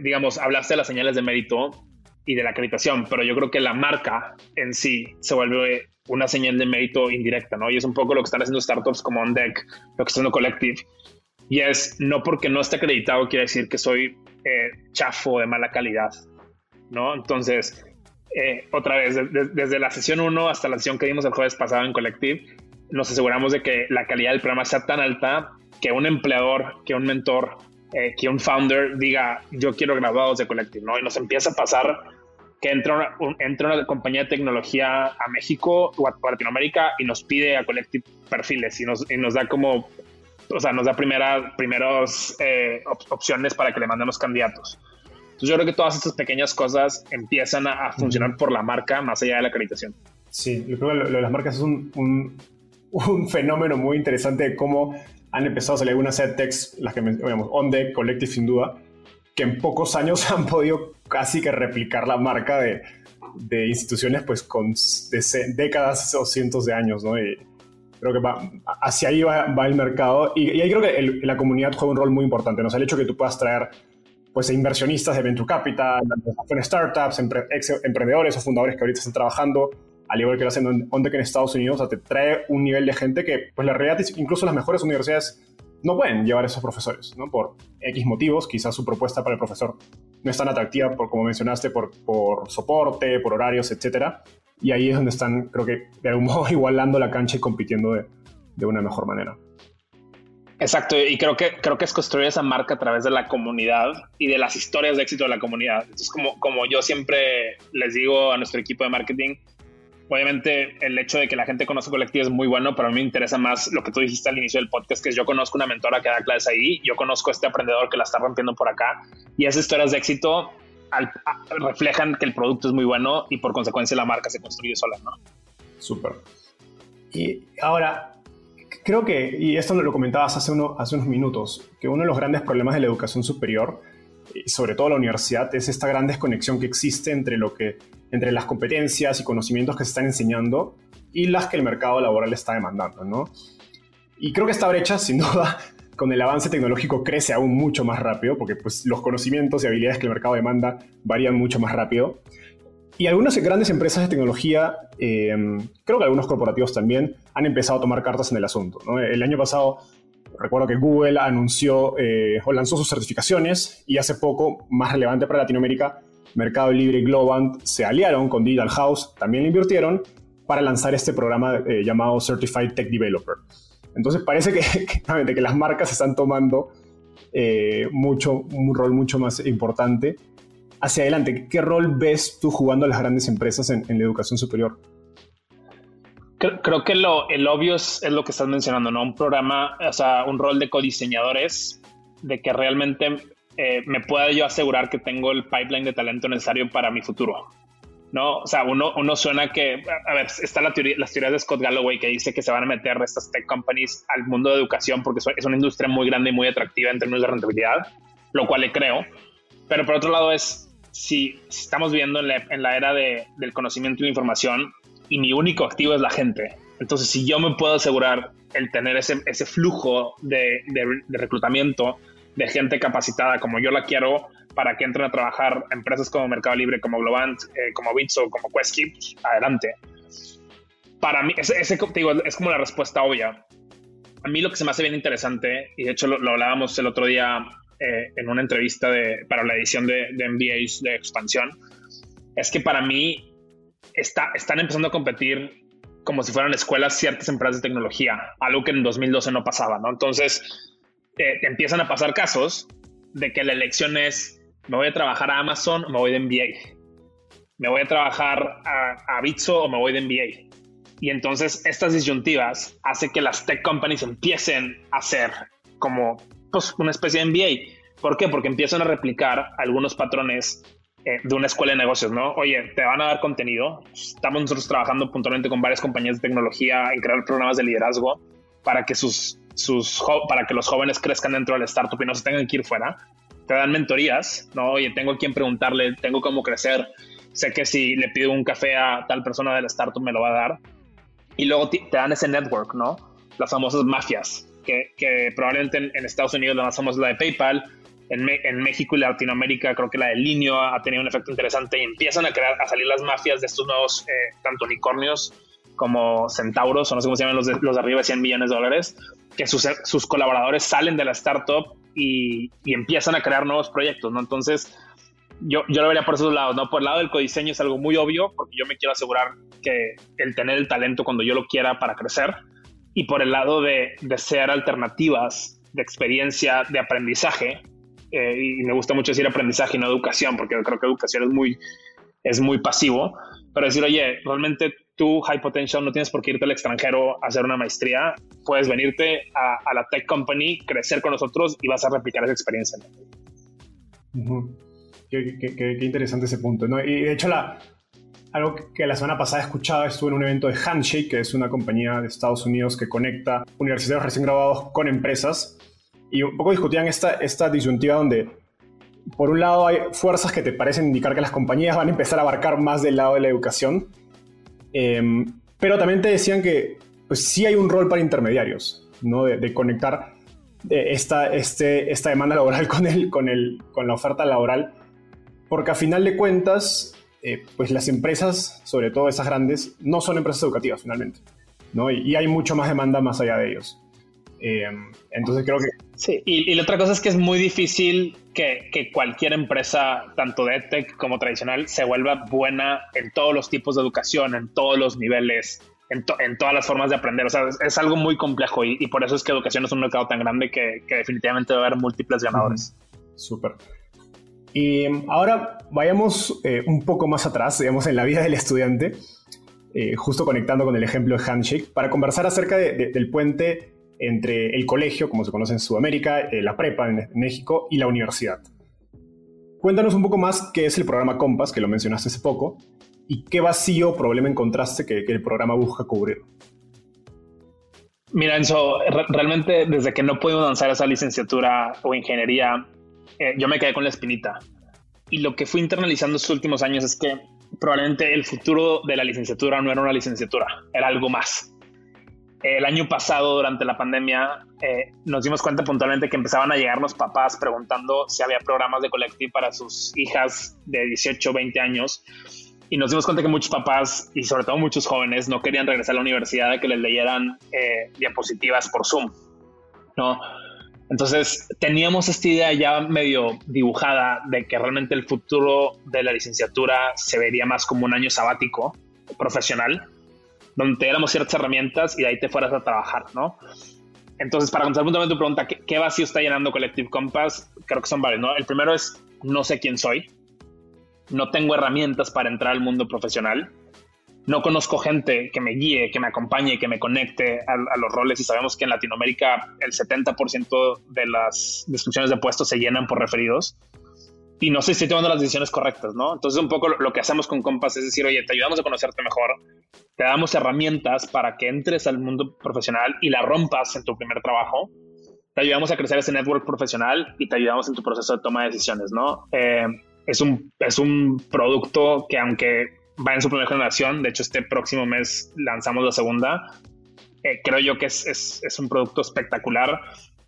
digamos, hablaste de las señales de mérito y de la acreditación, pero yo creo que la marca en sí se vuelve una señal de mérito indirecta, ¿no? Y es un poco lo que están haciendo startups como OnDeck, lo que está haciendo Collective. Y es, no porque no esté acreditado quiere decir que soy eh, chafo de mala calidad, ¿no? Entonces, eh, otra vez, desde la sesión 1 hasta la sesión que dimos el jueves pasado en Collective, nos aseguramos de que la calidad del programa sea tan alta que un empleador, que un mentor, eh, que un founder diga, yo quiero graduados de Collective, ¿no? Y nos empieza a pasar que entra una, entra una compañía de tecnología a México o a, Latinoamérica y nos pide a Collective perfiles y nos, y nos da como, o sea, nos da primera, primeros eh, opciones para que le mandemos candidatos. Entonces yo creo que todas estas pequeñas cosas empiezan a, funcionar por la marca más allá de la acreditación. Sí, yo creo que lo, de las marcas es un, un, un, fenómeno muy interesante de cómo han empezado a salir algunas techs, las que mencionamos, OnDeck, Collective sin duda, que en pocos años han podido casi que replicar la marca de, de instituciones pues con décadas o cientos de años, ¿no? Y creo que va, hacia ahí va, va el mercado y, ahí creo que la comunidad juega un rol muy importante, ¿no? O el hecho que tú puedas traer pues inversionistas de Venture Capital, startups, emprendedores o fundadores que ahorita están trabajando, al igual que lo hacen en OnDeck en Estados Unidos, o sea, te trae un nivel de gente que, pues la realidad es incluso las mejores universidades no pueden llevar a esos profesores, ¿no? Por X motivos, quizás su propuesta para el profesor no es tan atractiva, por, como mencionaste, por, por soporte, por horarios, etc. Y ahí es donde están, creo que, de algún modo igualando la cancha y compitiendo de, de una mejor manera. Exacto, y creo que, creo que es construir esa marca a través de la comunidad y de las historias de éxito de la comunidad. Entonces, como, como yo siempre les digo a nuestro equipo de marketing, obviamente el hecho de que la gente conozca colectivo es muy bueno, pero a mí me interesa más lo que tú dijiste al inicio del podcast, que es yo conozco una mentora que da clases ahí, yo conozco a este aprendedor que la está rompiendo por acá, y esas historias de éxito reflejan que el producto es muy bueno y por consecuencia la marca se construye sola, ¿no? Súper. Y ahora, creo que, y esto lo comentabas hace, uno, hace unos minutos, que uno de los grandes problemas de la educación superior sobre todo la universidad, es esta gran desconexión que existe entre, lo que, entre las competencias y conocimientos que se están enseñando y las que el mercado laboral está demandando, ¿no? Y creo que esta brecha, sin duda, con el avance tecnológico crece aún mucho más rápido, porque pues, los conocimientos y habilidades que el mercado demanda varían mucho más rápido. Y algunas grandes empresas de tecnología, eh, creo que algunos corporativos también, han empezado a tomar cartas en el asunto. ¿no? El año pasado Recuerdo que Google anunció eh, o lanzó sus certificaciones y hace poco, más relevante para Latinoamérica, Mercado Libre y Globant se aliaron con Digital House, también invirtieron para lanzar este programa eh, llamado Certified Tech Developer. Entonces parece que, que, que las marcas están tomando eh, mucho, un rol mucho más importante. Hacia adelante, ¿qué rol ves tú jugando a las grandes empresas en la educación superior? Creo, que lo, el obvio es, lo que estás mencionando, ¿no? Un programa, o sea, un rol de codiseñadores, de que realmente eh, me pueda yo asegurar que tengo el pipeline de talento necesario para mi futuro. ¿no? O sea, uno, uno suena que, a ver, está la teoría, las teorías de Scott Galloway que dice que se van a meter estas tech companies al mundo de educación porque es una industria muy grande y muy atractiva en términos de rentabilidad, lo cual le creo. Pero por otro lado es, si, estamos viendo en la, en la era de, del conocimiento y la información, y mi único activo es la gente. Entonces, si yo me puedo asegurar el tener ese, ese flujo de, de, reclutamiento de gente capacitada como yo la quiero para que entren a trabajar empresas como Mercado Libre, como Globant, eh, como Bitso, como Questkey, pues, adelante. Para mí, ese, ese digo, es como la respuesta obvia. A mí lo que se me hace bien interesante, y de hecho lo, hablábamos el otro día eh, en una entrevista de, para la edición de, de MBAs de expansión, es que para mí están empezando a competir como si fueran escuelas ciertas empresas de tecnología, algo que en 2012 no pasaba, ¿no? Entonces, eh, empiezan a pasar casos de que la elección es, me voy a trabajar a Amazon me voy de MBA, me voy a trabajar a, a Bitso o me voy de MBA. Y entonces estas disyuntivas hace que las tech companies empiecen a ser como pues, una especie de MBA. ¿Por qué? Porque empiezan a replicar algunos patrones eh, de una escuela de negocios, ¿no? Oye, te van a dar contenido. Estamos nosotros trabajando puntualmente con varias compañías de tecnología en crear programas de liderazgo para que sus, sus para que los jóvenes crezcan dentro del startup y no se tengan que ir fuera. te dan mentorías, ¿no? Oye, tengo a quien preguntarle, tengo cómo crecer, sé que si le pido un café a tal persona del startup me lo va a dar. Y luego te, dan ese network, ¿no? Las famosas mafias, que, que probablemente en, Estados Unidos la más famosa es la de PayPal, en, en, México y Latinoamérica creo que la de Linio ha tenido un efecto interesante y empiezan a, crear, a salir las mafias de estos nuevos, eh, tanto unicornios como centauros, o no sé cómo se llaman los de, los de arriba de 100 millones de dólares, que sus, sus colaboradores salen de la startup y, y, empiezan a crear nuevos proyectos, ¿no? Entonces, yo, yo lo vería por esos lados, ¿no? Por el lado del codiseño es algo muy obvio, porque yo me quiero asegurar que el tener el talento cuando yo lo quiera para crecer, y por el lado de, de ser alternativas de experiencia, de aprendizaje, eh, y me gusta mucho decir aprendizaje y no educación, porque creo que educación es muy, es muy pasivo, pero decir, oye, realmente tú, High Potential, no tienes por qué irte al extranjero a hacer una maestría, puedes venirte a, la tech company, crecer con nosotros y vas a replicar esa experiencia. qué, interesante ese punto. ¿no? Y de hecho, la, algo que la semana pasada escuchaba, estuve en un evento de Handshake, que es una compañía de Estados Unidos que conecta universitarios recién graduados con empresas. Y un poco discutían esta, esta disyuntiva donde, por un lado, hay fuerzas que te parecen indicar que las compañías van a empezar a abarcar más del lado de la educación. Em, pero también te decían que pues, sí hay un rol para intermediarios, ¿no? de, conectar eh, esta, este, esta demanda laboral con, el, con, el, con la oferta laboral. Porque a final de cuentas, eh, pues las empresas, sobre todo esas grandes, no son empresas educativas finalmente, ¿no? Y, hay mucho más demanda más allá de ellos. Eh, entonces creo que... Sí, y, la otra cosa es que es muy difícil que, que cualquier empresa, tanto de tech como tradicional, se vuelva buena en todos los tipos de educación, en todos los niveles, en, en, todas las formas de aprender. O sea, es, algo muy complejo y, y, por eso es que educación es un mercado tan grande que, que definitivamente va a haber múltiples ganadores. Súper. Y ahora vayamos eh, un poco más atrás, digamos, en la vida del estudiante, eh, justo conectando con el ejemplo de Handshake, para conversar acerca del puente entre el colegio, como se conoce en Sudamérica, eh, la prepa en México y la universidad. Cuéntanos un poco más qué es el programa Compass, que lo mencionaste hace poco, y qué vacío o problema encontraste que, el programa busca cubrir. Mira, Enzo, realmente desde que no pudimos lanzar esa licenciatura o ingeniería eh, yo me quedé con la espinita. Y lo que fui internalizando estos últimos años es que probablemente el futuro de la licenciatura no era una licenciatura, era algo más. El año pasado, durante la pandemia, eh, nos dimos cuenta puntualmente que empezaban a llegarnos papás preguntando si había programas de colectivo para sus hijas de 18 20 años. Y nos dimos cuenta que muchos papás, y sobre todo muchos jóvenes, no querían regresar a la universidad a que les leyeran eh, diapositivas por Zoom. ¿no? Entonces teníamos esta idea ya medio dibujada de que realmente el futuro de la licenciatura se vería más como un año sabático profesional, donde te diéramos ciertas herramientas y de ahí te fueras a trabajar, ¿no? Entonces, para contestar puntualmente tu pregunta, ¿qué, ¿qué, vacío está llenando Collective Compass? Creo que son varios, ¿no? El primero es, no sé quién soy, no tengo herramientas para entrar al mundo profesional, no conozco gente que me guíe, que me acompañe, que me conecte a, los roles y sabemos que en Latinoamérica el 70% de las descripciones de puestos se llenan por referidos y no sé si tomando las decisiones correctas, ¿no? Entonces un poco lo, que hacemos con Compass es decir, oye, te ayudamos a conocerte mejor, te damos herramientas para que entres al mundo profesional y la rompas en tu primer trabajo, te ayudamos a crecer ese network profesional y te ayudamos en tu proceso de toma de decisiones, ¿no? Eh, es, un, es un producto que aunque va en su primera generación. De hecho, este próximo mes lanzamos la segunda. Eh, creo yo que es, es, es, un producto espectacular.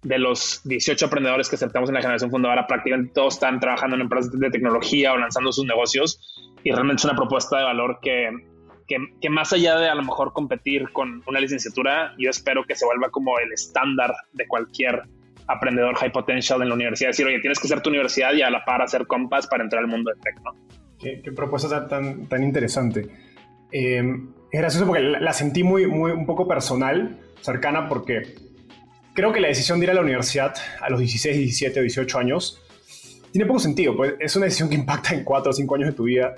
De los 18 aprendedores que aceptamos en la generación fundadora, prácticamente todos están trabajando en empresas de tecnología o lanzando sus negocios. Y realmente es una propuesta de valor que, que, más allá de a lo mejor competir con una licenciatura, yo espero que se vuelva como el estándar de cualquier aprendedor high potential en la universidad. Es decir, oye, tienes que ser tu universidad y a la par hacer compas para entrar al mundo de tech. Qué, propuesta tan interesante. Eh, es gracioso porque la, sentí muy, muy, un poco personal, cercana, porque creo que la decisión de ir a la universidad a los 16, 17 o 18 años tiene poco sentido, pues es una decisión que impacta en 4 o 5 años de tu vida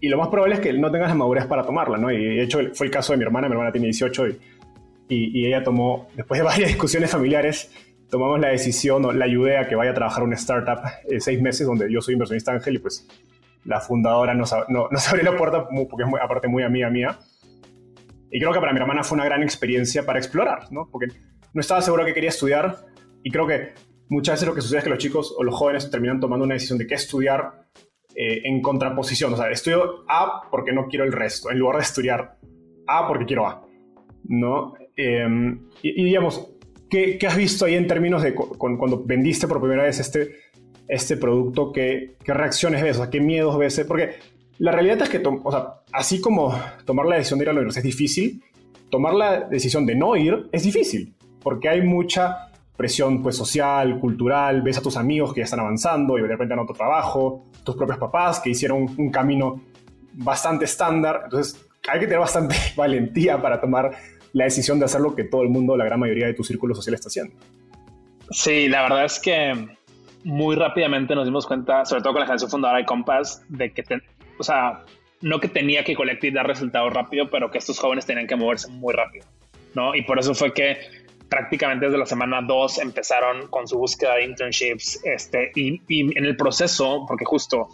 y lo más probable es que no tengas la madurez para tomarla, ¿no? Y de hecho fue el caso de mi hermana, mi hermana tiene 18 y, y, ella tomó, después de varias discusiones familiares, tomamos la decisión o la ayudé a que vaya a trabajar una startup eh, seis meses donde yo soy inversionista ángel y pues la fundadora nos, no, abrió la puerta porque es muy, aparte muy amiga mía. Y creo que para mi hermana fue una gran experiencia para explorar, ¿no? Porque no estaba seguro que quería estudiar y creo que muchas veces lo que sucede es que los chicos o los jóvenes terminan tomando una decisión de qué estudiar eh, en contraposición. O sea, estudio A porque no quiero el resto, en lugar de estudiar A porque quiero A. ¿No? Em, y, digamos, ¿qué, has visto ahí en términos de cuando vendiste por primera vez este, este producto? ¿qué, ¿Qué reacciones ves? O sea, ¿qué miedos ves? Porque la realidad es que, o sea, así como tomar la decisión de ir a la universidad es difícil, tomar la decisión de no ir es difícil, porque hay mucha presión pues, social, cultural, ves a tus amigos que ya están avanzando y de repente en otro trabajo, tus propios papás que hicieron un camino bastante estándar, entonces hay que tener bastante valentía para tomar la decisión de hacer lo que todo el mundo, la gran mayoría de tu círculo social está haciendo. Sí, la verdad es que muy rápidamente nos dimos cuenta, sobre todo con la generación fundadora de Compass, de que, o sea, no que tenía que Collective dar resultados rápido, pero que estos jóvenes tenían que moverse muy rápido, ¿no? Y por eso fue que prácticamente desde la semana 2 empezaron con su búsqueda de internships, este, y, en el proceso, porque justo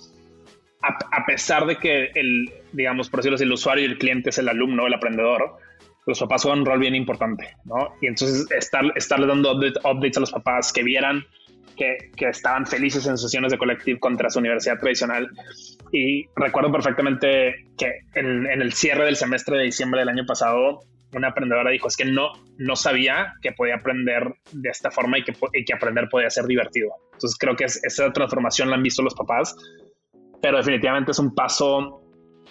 a, pesar de que el, digamos, por decirlo el usuario y el cliente es el alumno, el aprendedor, los papás juegan un rol bien importante, ¿no? Y entonces estar, estarle dando updates a los papás que vieran que, que, estaban felices en sesiones de Collective contra su universidad tradicional. Y recuerdo perfectamente que en, el cierre del semestre de diciembre del año pasado, una aprendedora dijo, es que no, no sabía que podía aprender de esta forma y que, que aprender podía ser divertido. Entonces creo que esa transformación la han visto los papás, pero definitivamente es un paso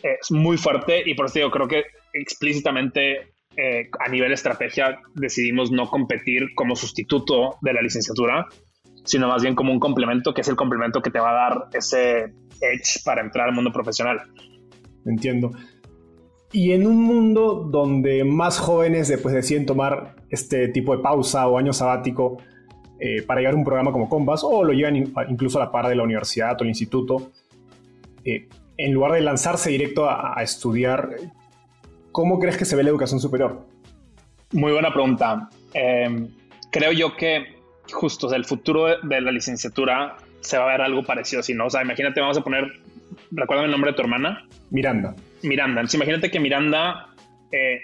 es muy fuerte y por eso digo, creo que explícitamente eh, a nivel estrategia decidimos no competir como sustituto de la licenciatura, sino más bien como un complemento, que es el complemento que te va a dar ese edge para entrar al mundo profesional. Entiendo. Y en un mundo donde más jóvenes después deciden tomar este tipo de pausa o año sabático eh, para llevar un programa como Combas o lo llevan incluso a la par de la universidad o el instituto, eh, en lugar de lanzarse directo a, estudiar, ¿cómo crees que se ve la educación superior? Muy buena pregunta. Em, creo yo que justo el futuro de la licenciatura se va a ver algo parecido así, ¿no? O sea, imagínate, vamos a poner, recuérdame el nombre de tu hermana. Miranda. Miranda. Entonces, imagínate que Miranda eh,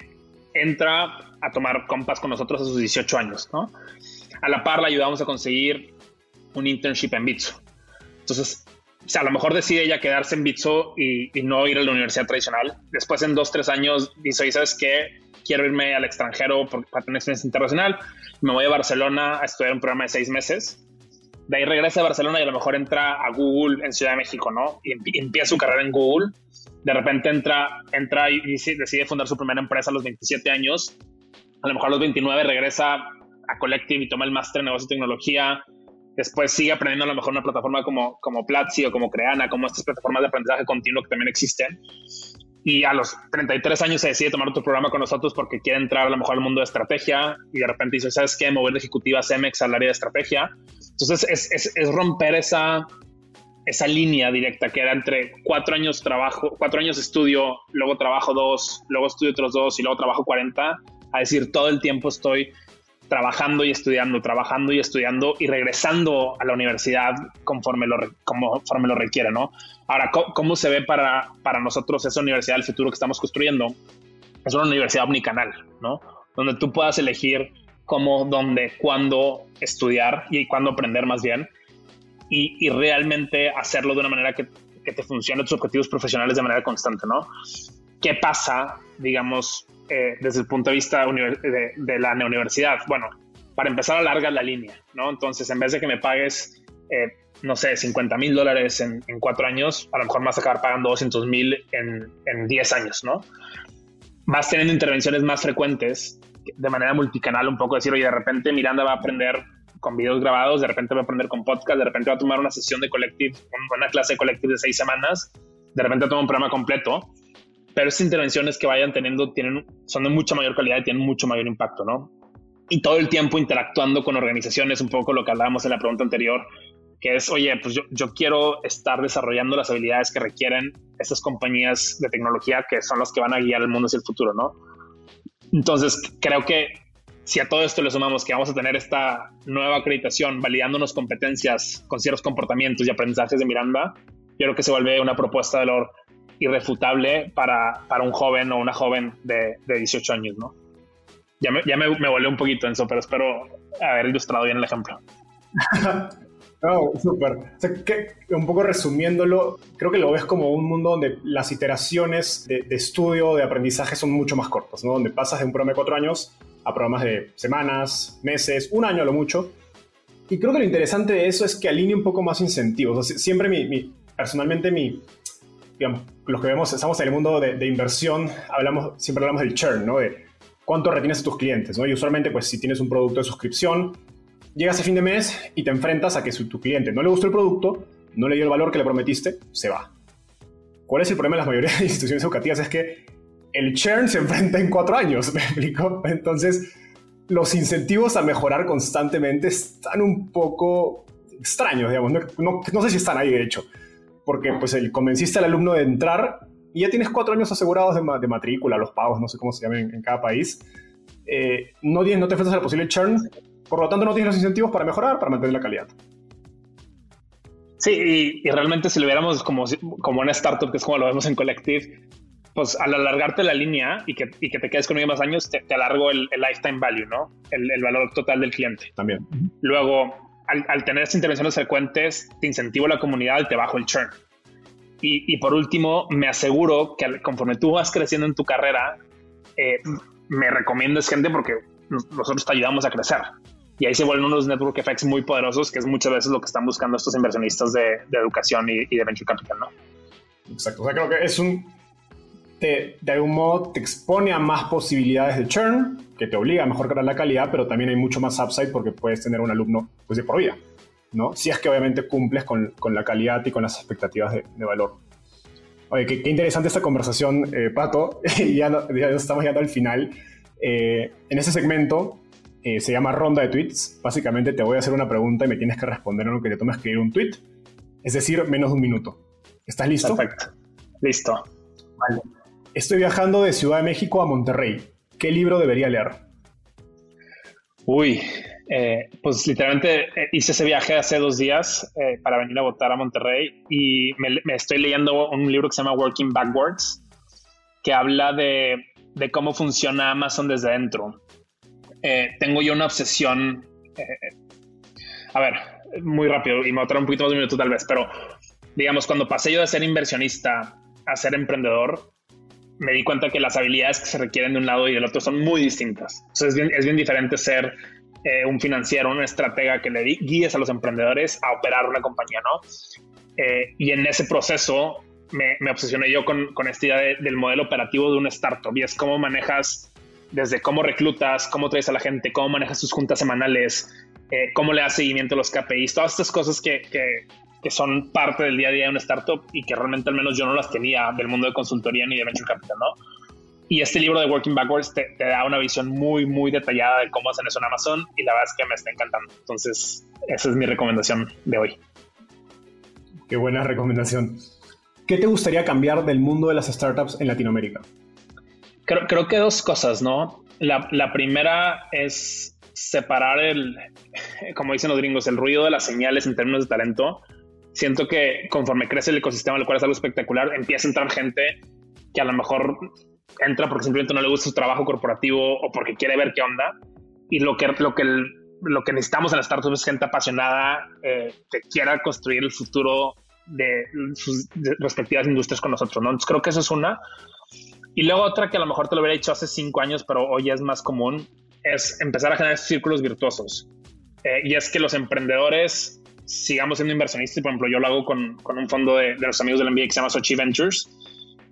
entra a tomar compas con nosotros a sus 18 años, ¿no? A la par la ayudamos a conseguir un internship en Bitso. Entonces, o sea, a lo mejor decide ella quedarse en Bitso y, no ir a la universidad tradicional. Después, en dos, tres años, dice, ¿y sabes qué? Quiero irme al extranjero para tener experiencia internacional. Me voy a Barcelona a estudiar un programa de seis meses. De ahí regresa a Barcelona y a lo mejor entra a Google en Ciudad de México, ¿no? Y empieza su carrera en Google. De repente entra, entra y decide fundar su primera empresa a los 27 años. A lo mejor a los 29 regresa a Collective y toma el máster en negocio y tecnología Después sigue aprendiendo a lo mejor una plataforma como, como Platzi o como Creana, como estas plataformas de aprendizaje continuo que también existen. Y a los 33 años se decide tomar otro programa con nosotros porque quiere entrar a lo mejor al mundo de estrategia y de repente dice, ¿sabes qué? Mover de ejecutiva a Cemex al área de estrategia. Entonces es, es, es, romper esa, esa línea directa que era entre cuatro años trabajo, cuatro años estudio, luego trabajo dos, luego estudio otros dos y luego trabajo 40, a decir todo el tiempo estoy trabajando y estudiando, trabajando y estudiando y regresando a la universidad conforme lo, conforme lo requiere, ¿no? Ahora, ¿cómo, se ve para, para nosotros esa universidad del futuro que estamos construyendo? Es una universidad omnicanal, ¿no? Donde tú puedas elegir cómo, dónde, cuándo estudiar y cuándo aprender más bien y, y realmente hacerlo de una manera que, que te funcione tus objetivos profesionales de manera constante, ¿no? ¿Qué pasa, digamos, eh, desde el punto de vista de, la universidad? Bueno, para empezar a largar la línea, ¿no? Entonces, en vez de que me pagues, eh, no sé, 50 mil dólares en, cuatro años, a lo mejor vas a acabar pagando 200 mil en, en 10 años, ¿no? Vas teniendo intervenciones más frecuentes de manera multicanal, un poco decir, oye, de repente Miranda va a aprender con videos grabados, de repente va a aprender con podcast, de repente va a tomar una sesión de collective, una clase de collective de seis semanas, de repente toma un programa completo pero esas intervenciones que vayan teniendo tienen, son de mucha mayor calidad y tienen mucho mayor impacto, ¿no? Y todo el tiempo interactuando con organizaciones, un poco lo que hablábamos en la pregunta anterior, que es, oye, pues yo, yo quiero estar desarrollando las habilidades que requieren estas compañías de tecnología que son las que van a guiar el mundo hacia el futuro, ¿no? Entonces, creo que si a todo esto le sumamos que vamos a tener esta nueva acreditación validándonos competencias con ciertos comportamientos y aprendizajes de Miranda, yo creo que se vuelve una propuesta de valor irrefutable para, para un joven o una joven de, de 18 años, ¿no? Ya, me, ya me, me volé un poquito en eso, pero espero haber ilustrado bien el ejemplo. No, súper. O sea, que, un poco resumiéndolo, creo que lo ves como un mundo donde las iteraciones de, estudio, de aprendizaje son mucho más cortas, ¿no? Donde pasas de un programa de cuatro años a programas de semanas, meses, un año a lo mucho. Y creo que lo interesante de eso es que alinea un poco más incentivos. siempre mi, personalmente mi, digamos, los que vemos, estamos en el mundo de, inversión, hablamos, siempre hablamos del churn, ¿no? De cuánto retienes a tus clientes, ¿no? Y usualmente, pues si tienes un producto de suscripción, llegas a fin de mes y te enfrentas a que si tu cliente no le gustó el producto, no le dio el valor que le prometiste, se va. ¿Cuál es el problema de las mayorías de instituciones educativas? Es que el churn se enfrenta en cuatro años, ¿me explico? Entonces, los incentivos a mejorar constantemente están un poco extraños, digamos. No, sé si están ahí, de hecho. Porque pues el, convenciste al alumno de entrar y ya tienes cuatro años asegurados de, matrícula, los pagos, no sé cómo se llaman en, cada país. Eh, no, no te enfrentas al posible churn por lo tanto, no tienes los incentivos para mejorar, para mantener la calidad. Sí, y, realmente si lo viéramos como, como una startup, que es como lo vemos en Collective, pues al alargarte la línea y que, y que te quedes con ellos más años, te, alargo el, lifetime value, ¿no? El, el, valor total del cliente. También. Luego, al, al, tener estas intervenciones frecuentes, te incentivo a la comunidad y te bajo el churn. Y, y, por último, me aseguro que conforme tú vas creciendo en tu carrera, eh, me recomiendes gente porque nosotros te ayudamos a crecer y ahí se vuelven unos network effects muy poderosos, que es muchas veces lo que están buscando estos inversionistas de, educación y, de venture capital, ¿no? Exacto. O sea, creo que es un. De algún modo te expone a más posibilidades de churn, que te obliga a mejorar la calidad, pero también hay mucho más upside porque puedes tener un alumno pues, de por vida, ¿no? Si es que obviamente cumples con, con la calidad y con las expectativas de, valor. Oye, qué, interesante esta conversación, eh, Pato. ya, ya, estamos llegando al final. Eh, en este segmento eh, se llama ronda de tweets. Básicamente te voy a hacer una pregunta y me tienes que responder en lo que te toma escribir un tweet. Es decir, menos de un minuto. ¿Estás listo? Perfecto. Listo. Vale. Estoy viajando de Ciudad de México a Monterrey. ¿Qué libro debería leer? Uy, eh, pues literalmente eh, hice ese viaje hace dos días para venir a votar a Monterrey y me, estoy leyendo un libro que se llama Working Backwards, que habla de, de cómo funciona Amazon desde dentro. Eh, tengo yo una obsesión. Eh, a ver, muy rápido y me a un poquito más de un minuto tal vez, pero digamos, cuando pasé yo de ser inversionista a ser emprendedor, me di cuenta que las habilidades que se requieren de un lado y del otro son muy distintas. es bien, es bien diferente ser eh, un financiero, un estratega que le guíes a los emprendedores a operar una compañía, ¿no? y en ese proceso me, obsesioné yo con, con esta idea del modelo operativo de un startup y es cómo manejas desde cómo reclutas, cómo traes a la gente, cómo manejas tus juntas semanales, eh, cómo le das seguimiento a los KPIs, todas estas cosas que, que, son parte del día a día de una startup y que realmente al menos yo no las tenía del mundo de consultoría ni de venture capital, ¿no? Y este libro de Working Backwards te, te, da una visión muy, muy detallada de cómo hacen eso en Amazon y la verdad es que me está encantando. Entonces, esa es mi recomendación de hoy. Qué buena recomendación. ¿Qué te gustaría cambiar del mundo de las startups en Latinoamérica? Creo, que dos cosas, ¿no? La, primera es separar el, como dicen los gringos, el ruido de las señales en términos de talento. Siento que conforme crece el ecosistema, lo cual es algo espectacular, empieza a entrar gente que a lo mejor entra porque simplemente no le gusta su trabajo corporativo o porque quiere ver qué onda. Y lo que, lo que, lo que necesitamos en las startups es gente apasionada eh, que quiera construir el futuro de sus respectivas industrias con nosotros, ¿no? Entonces creo que eso es una. Y luego otra que a lo mejor te lo hubiera dicho hace cinco años, pero hoy es más común, es empezar a generar círculos virtuosos. Eh, y es que los emprendedores sigamos siendo inversionistas. Por ejemplo, yo lo hago con, con un fondo de, de, los amigos del MBA que se llama Sochi Ventures.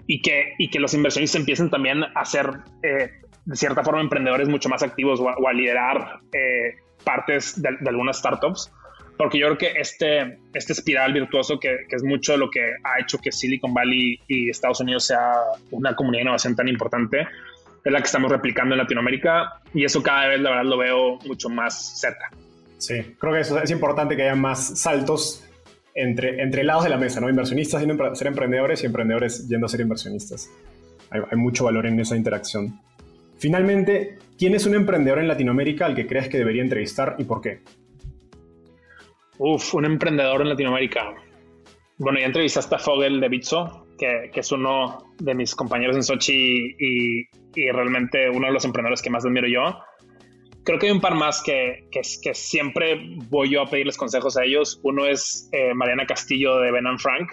Y que, y que los inversionistas empiecen también a ser, eh, de cierta forma, emprendedores mucho más activos o a, liderar eh, partes de, de algunas startups porque yo creo que este, este espiral virtuoso, que, que, es mucho lo que ha hecho que Silicon Valley y Estados Unidos sea una comunidad de innovación tan importante, es la que estamos replicando en Latinoamérica y eso cada vez, la verdad, lo veo mucho más cerca. Sí, creo que eso es importante que haya más saltos entre, entre lados de la mesa, ¿no? Inversionistas yendo a ser emprendedores y emprendedores yendo a ser inversionistas. Hay, hay mucho valor en esa interacción. Finalmente, ¿quién es un emprendedor en Latinoamérica al que crees que debería entrevistar y por qué? Uf, un emprendedor en Latinoamérica. Bueno, ya entrevistaste a Fogel de Bitso, que, es uno de mis compañeros en Sochi y, realmente uno de los emprendedores que más admiro yo. Creo que hay un par más que, que, que, siempre voy yo a pedirles consejos a ellos. Uno es eh, Mariana Castillo de Ben Frank.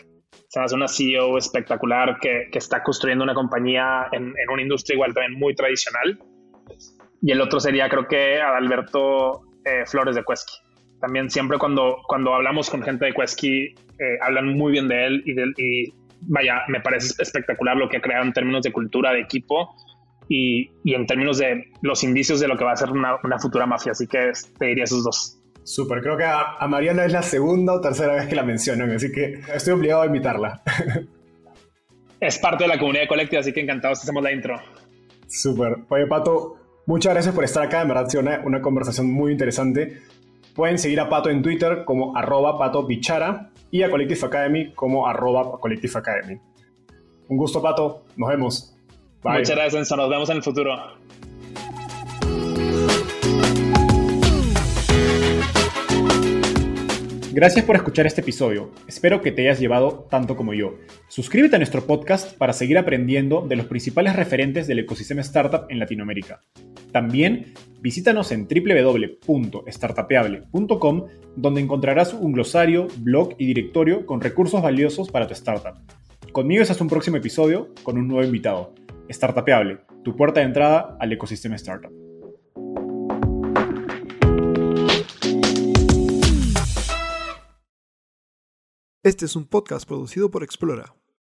Se hace una CEO espectacular que, que está construyendo una compañía en, en, una industria igual también muy tradicional. Y el otro sería, creo que, Adalberto eh, Flores de Cuesqui. También siempre cuando, cuando hablamos con gente de Cuesqui, eh, hablan muy bien de él y, de, y vaya, me parece espectacular lo que ha creado en términos de cultura, de equipo y, y, en términos de los indicios de lo que va a ser una, una futura mafia. Así que te diría esos dos. Súper, creo que a, a, Mariana es la segunda o tercera vez que la mencionan, así que estoy obligado a invitarla. es parte de la comunidad de Collective, así que encantados hacemos la intro. Súper. Oye, Pato, muchas gracias por estar acá, en verdad ha sido una, una, conversación muy interesante. Pueden seguir a Pato en Twitter como arroba Pato Bichara y a Collective Academy como arroba Collective Academy. Un gusto, Pato. Nos vemos. Bye. Muchas gracias, Enzo. Nos vemos en el futuro. Gracias por escuchar este episodio. Espero que te hayas llevado tanto como yo. Suscríbete a nuestro podcast para seguir aprendiendo de los principales referentes del ecosistema startup en Latinoamérica. También visítanos en www.startapeable.com donde encontrarás un glosario, blog y directorio con recursos valiosos para tu startup. Conmigo es hasta un próximo episodio con un nuevo invitado. Startapeable, tu puerta de entrada al ecosistema startup. Este es un podcast producido por Explora.